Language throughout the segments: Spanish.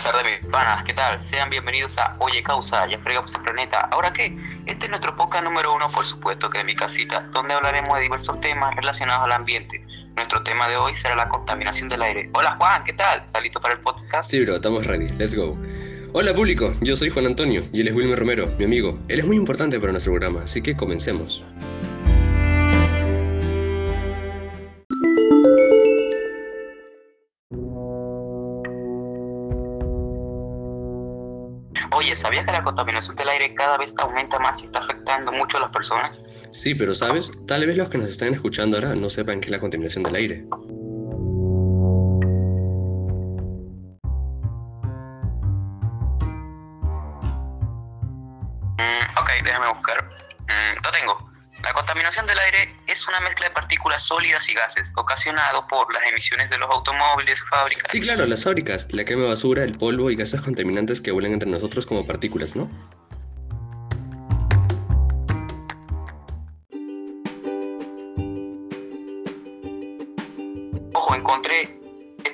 Buenas tardes, mis panas, ¿qué tal? Sean bienvenidos a Oye Causa, ya fregamos el planeta. ¿Ahora qué? Este es nuestro podcast número uno, por supuesto, que es mi casita, donde hablaremos de diversos temas relacionados al ambiente. Nuestro tema de hoy será la contaminación del aire. Hola Juan, ¿qué tal? ¿Estás listo para el podcast? Sí, bro, estamos ready, let's go. Hola público, yo soy Juan Antonio y él es Wilmer Romero, mi amigo. Él es muy importante para nuestro programa, así que comencemos. Oye, ¿sabías que la contaminación del aire cada vez aumenta más y está afectando mucho a las personas? Sí, pero sabes, tal vez los que nos están escuchando ahora no sepan qué es la contaminación del aire. Mm, ok, déjame buscar. Mm, lo tengo. La contaminación del aire es una mezcla de partículas sólidas y gases ocasionado por las emisiones de los automóviles, fábricas. Sí, claro, las fábricas, la quema de basura, el polvo y gases contaminantes que vuelan entre nosotros como partículas, ¿no? Ojo, encontré.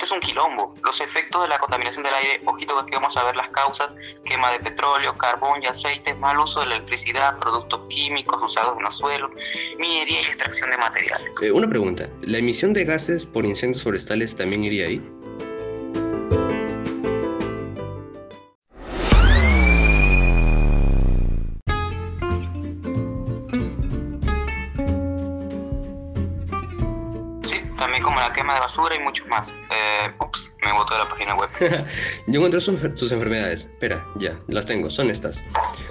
Es un quilombo. Los efectos de la contaminación del aire, ojito que vamos a ver las causas: quema de petróleo, carbón y aceite, mal uso de la electricidad, productos químicos usados en los suelos, minería y extracción de materiales. Eh, una pregunta, ¿la emisión de gases por incendios forestales también iría ahí? También como la quema de basura y mucho más. Eh, ups, me botó de la página web. Yo encontré sus, sus enfermedades. Espera, ya, las tengo, son estas.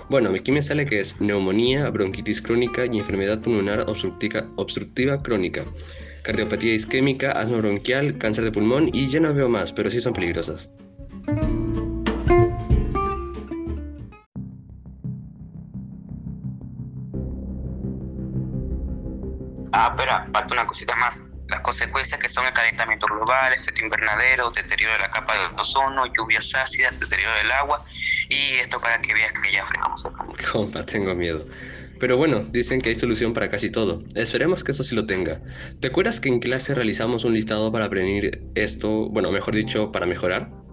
Bueno, aquí me sale que es neumonía, bronquitis crónica y enfermedad pulmonar obstructiva, obstructiva crónica, cardiopatía isquémica, asma bronquial, cáncer de pulmón y ya no veo más, pero sí son peligrosas. Ah, espera, falta una cosita más. Las consecuencias que son el calentamiento global, efecto invernadero, deterioro de la capa de ozono, lluvias ácidas, deterioro del agua. Y esto para que veas que ya fregamos el planeta. Compa, tengo miedo. Pero bueno, dicen que hay solución para casi todo. Esperemos que eso sí lo tenga. ¿Te acuerdas que en clase realizamos un listado para prevenir esto? Bueno, mejor dicho, para mejorar.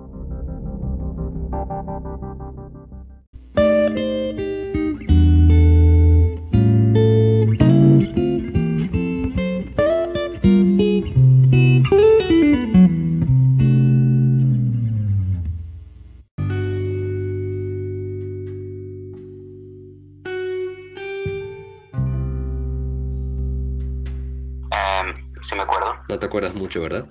Si me acuerdo. No te acuerdas mucho, ¿verdad?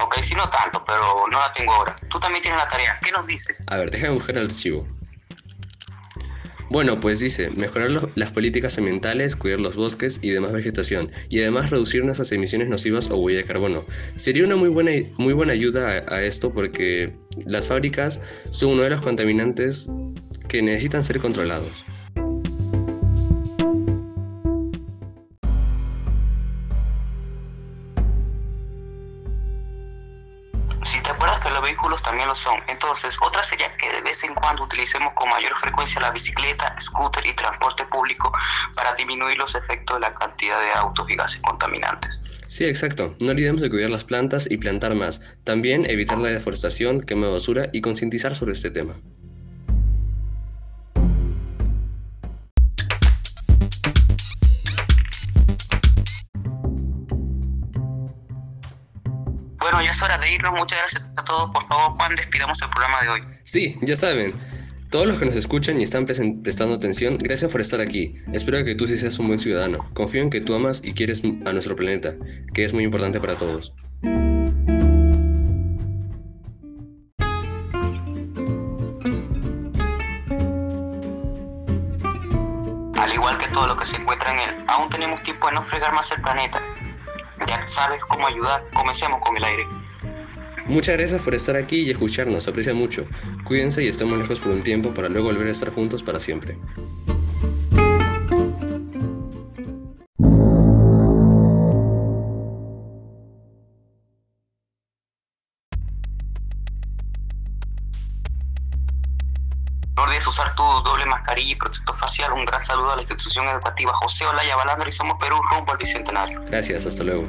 Ok, sí no tanto, pero no la tengo ahora. Tú también tienes la tarea. ¿Qué nos dice? A ver, déjame buscar el archivo. Bueno, pues dice, mejorar las políticas ambientales, cuidar los bosques y demás vegetación, y además reducir nuestras emisiones nocivas o huella de carbono. Sería una muy buena, muy buena ayuda a esto porque las fábricas son uno de los contaminantes que necesitan ser controlados. Si te acuerdas que los vehículos también lo son, entonces otra sería que de vez en cuando utilicemos con mayor frecuencia la bicicleta, scooter y transporte público para disminuir los efectos de la cantidad de autos y gases contaminantes. Sí, exacto. No olvidemos de cuidar las plantas y plantar más. También evitar la deforestación, quema de basura y concientizar sobre este tema. Bueno, ya es hora de irnos. Muchas gracias a todos. Por favor, Juan, despidamos el programa de hoy. Sí, ya saben. Todos los que nos escuchan y están prestando atención, gracias por estar aquí. Espero que tú sí seas un buen ciudadano. Confío en que tú amas y quieres a nuestro planeta, que es muy importante para todos. Al igual que todo lo que se encuentra en él, aún tenemos tiempo de no fregar más el planeta. Ya sabes cómo ayudar. Comencemos con el aire. Muchas gracias por estar aquí y escucharnos, aprecia mucho. Cuídense y estemos lejos por un tiempo para luego volver a estar juntos para siempre. Olvides usar tu doble mascarilla y protector facial. Un gran saludo a la institución educativa José Olaya Balandro y Somos Perú rumbo al Bicentenario. Gracias, hasta luego.